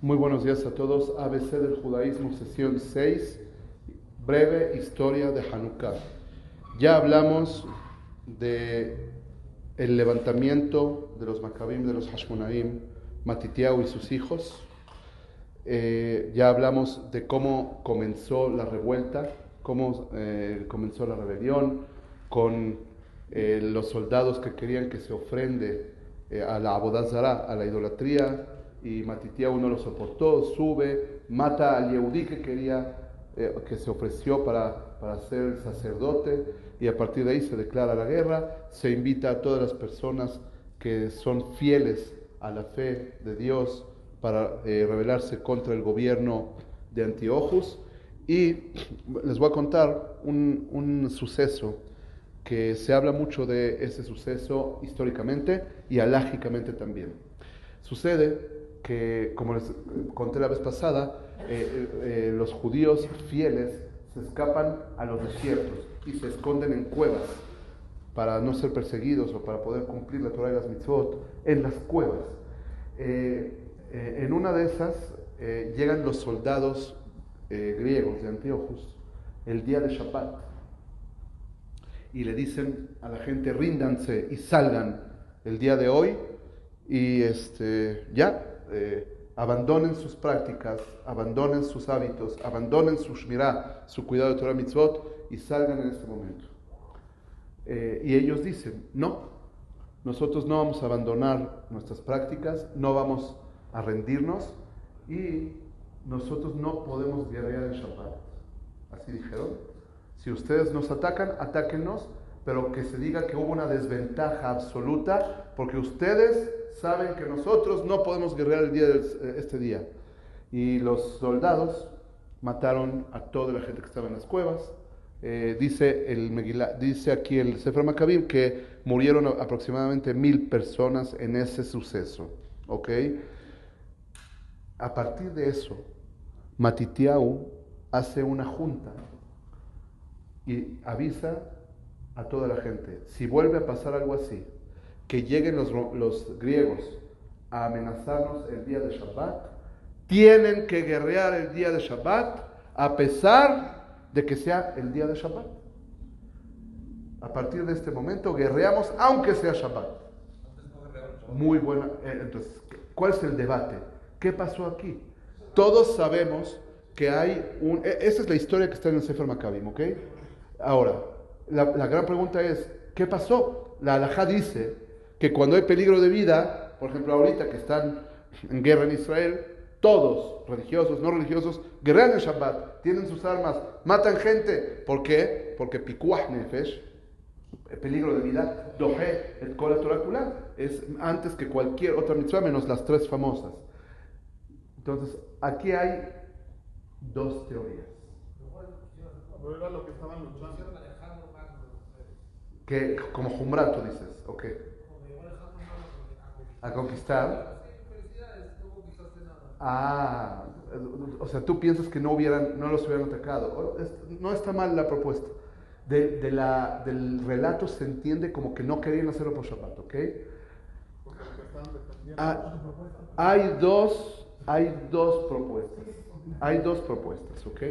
Muy buenos días a todos. ABC del judaísmo, sesión 6, breve historia de Hanukkah. Ya hablamos de el levantamiento de los Maccabim, de los Hashmonaim, Matitiao y sus hijos. Eh, ya hablamos de cómo comenzó la revuelta, cómo eh, comenzó la rebelión, con eh, los soldados que querían que se ofrende a la abodazara, a la idolatría, y Matitiao no lo soportó, sube, mata al Yehudí que quería, que se ofreció para, para ser sacerdote, y a partir de ahí se declara la guerra, se invita a todas las personas que son fieles a la fe de Dios para eh, rebelarse contra el gobierno de Antiochus. Y les voy a contar un, un, suceso que se habla mucho de ese suceso históricamente y alágicamente también. Sucede que, como les conté la vez pasada, eh, eh, los judíos fieles se escapan a los desiertos y se esconden en cuevas para no ser perseguidos o para poder cumplir la Torah y las mitzvot en las cuevas. Eh, eh, en una de esas eh, llegan los soldados griegos de Antiochus el día de Shabbat y le dicen a la gente ríndanse y salgan el día de hoy y este, ya abandonen sus prácticas, abandonen sus hábitos, abandonen su shmirah, su cuidado de Torah mitzvot y salgan en este momento. Eh, y ellos dicen, no, nosotros no vamos a abandonar nuestras prácticas, no vamos a rendirnos y nosotros no podemos guerrear en Shabbat. Así dijeron. Si ustedes nos atacan, atáquennos, pero que se diga que hubo una desventaja absoluta, porque ustedes saben que nosotros no podemos guerrear el día de este día. Y los soldados mataron a toda la gente que estaba en las cuevas, eh, dice, el dice aquí el Sefer Maccabim que murieron aproximadamente mil personas en ese suceso. ¿Ok? A partir de eso, Matitiau hace una junta y avisa a toda la gente, si vuelve a pasar algo así, que lleguen los, los griegos a amenazarnos el día de Shabbat, tienen que guerrear el día de Shabbat a pesar de que sea el día de Shabbat. A partir de este momento guerreamos aunque sea Shabbat. Muy buena. Eh, entonces, ¿cuál es el debate? ¿Qué pasó aquí? Todos sabemos que hay un... E, esa es la historia que está en el Sefer Maccabim, ¿ok? Ahora, la, gran pregunta es, ¿qué pasó? La halajá dice que cuando hay peligro de vida, por ejemplo ahorita que están en guerra en Israel, todos, religiosos, no religiosos, guerrean el Shabbat, tienen sus armas, matan gente. ¿Por qué? Porque pikuah nefesh, el peligro de vida, dohe el Torah es antes que cualquier otra mitzvah menos las tres famosas. Entonces, aquí hay dos teorías. Que como Jumbrato dices, ok. A conquistar. Ah, o sea, tú piensas que no, hubieran, no los hubieran atacado. No está mal la propuesta. De, del relato se entiende como que no querían hacerlo por Shabbat, ¿ok? Ah, hay, dos, hay dos propuestas. Hay dos propuestas, ¿ok?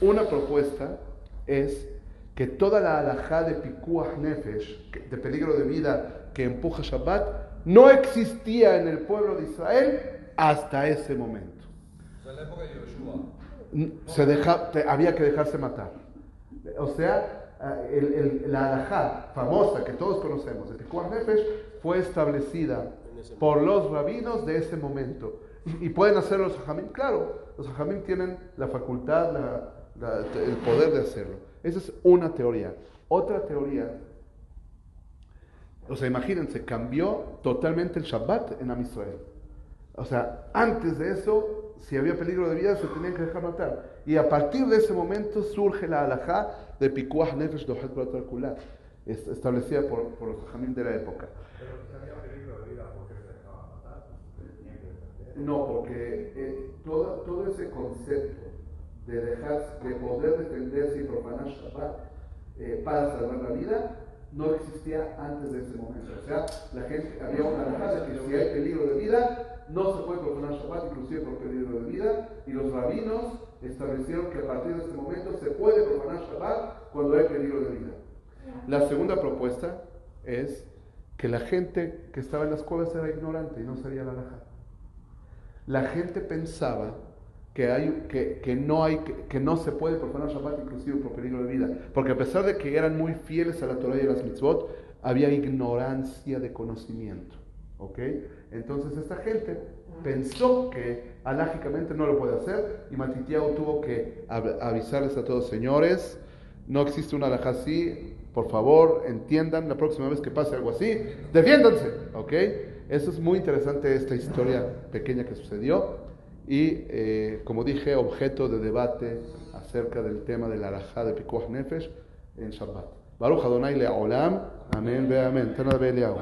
Una propuesta es que toda la alajá de pikuach nefesh, de peligro de vida que empuja Shabbat, no existía en el pueblo de Israel hasta ese momento. Se deja, había que dejarse matar. O sea, eh, la alajá famosa que todos conocemos de Pikuach Nefesh fue establecida por los rabinos de ese momento. Y, pueden hacerlo los hajamim, claro, los hajamim tienen la facultad, el poder de hacerlo. Esa es una teoría. Otra teoría, o sea, imagínense, cambió totalmente el Shabbat en Am o sea, antes de eso, si había peligro de vida, se tenían que dejar matar. Y a partir de ese momento surge la alajá de Pikuach Nefesh Dohet Kula, establecida por, por los jamín de la época. No, porque eh, todo, todo ese concepto de dejar, de poder defenderse y profanar Shabbat eh, para salvar la vida, no existía antes de ese momento. O sea, la gente, había una de que si hay peligro de vida, no se puede profanar Shabbat, inclusive por peligro de vida, y los rabinos establecieron que a partir de este momento se puede profanar Shabbat cuando hay peligro de vida. La segunda propuesta es que la gente que estaba en las cuevas era ignorante y no sabía la alhaja. La gente pensaba que, hay, que, que no hay, que, no se puede profanar Shabbat inclusive por peligro de vida. Porque a pesar de que eran muy fieles a la Torah y a las mitzvot, había ignorancia de conocimiento. ¿Ok? Entonces esta gente pensó que alágicamente no lo puede hacer y Matitiao tuvo que av- avisarles a todos, señores, no existe una alhaja así, por favor, entiendan la próxima vez que pase algo así, defiéndanse, ¿ok? Eso es muy interesante esta historia pequeña que sucedió y, eh, como dije, objeto de debate acerca del tema de la alhaja de Pikuach Nefesh en Shabbat. Baruch Adonai Le'olam, amén ve amén. Tena de Eliyahu.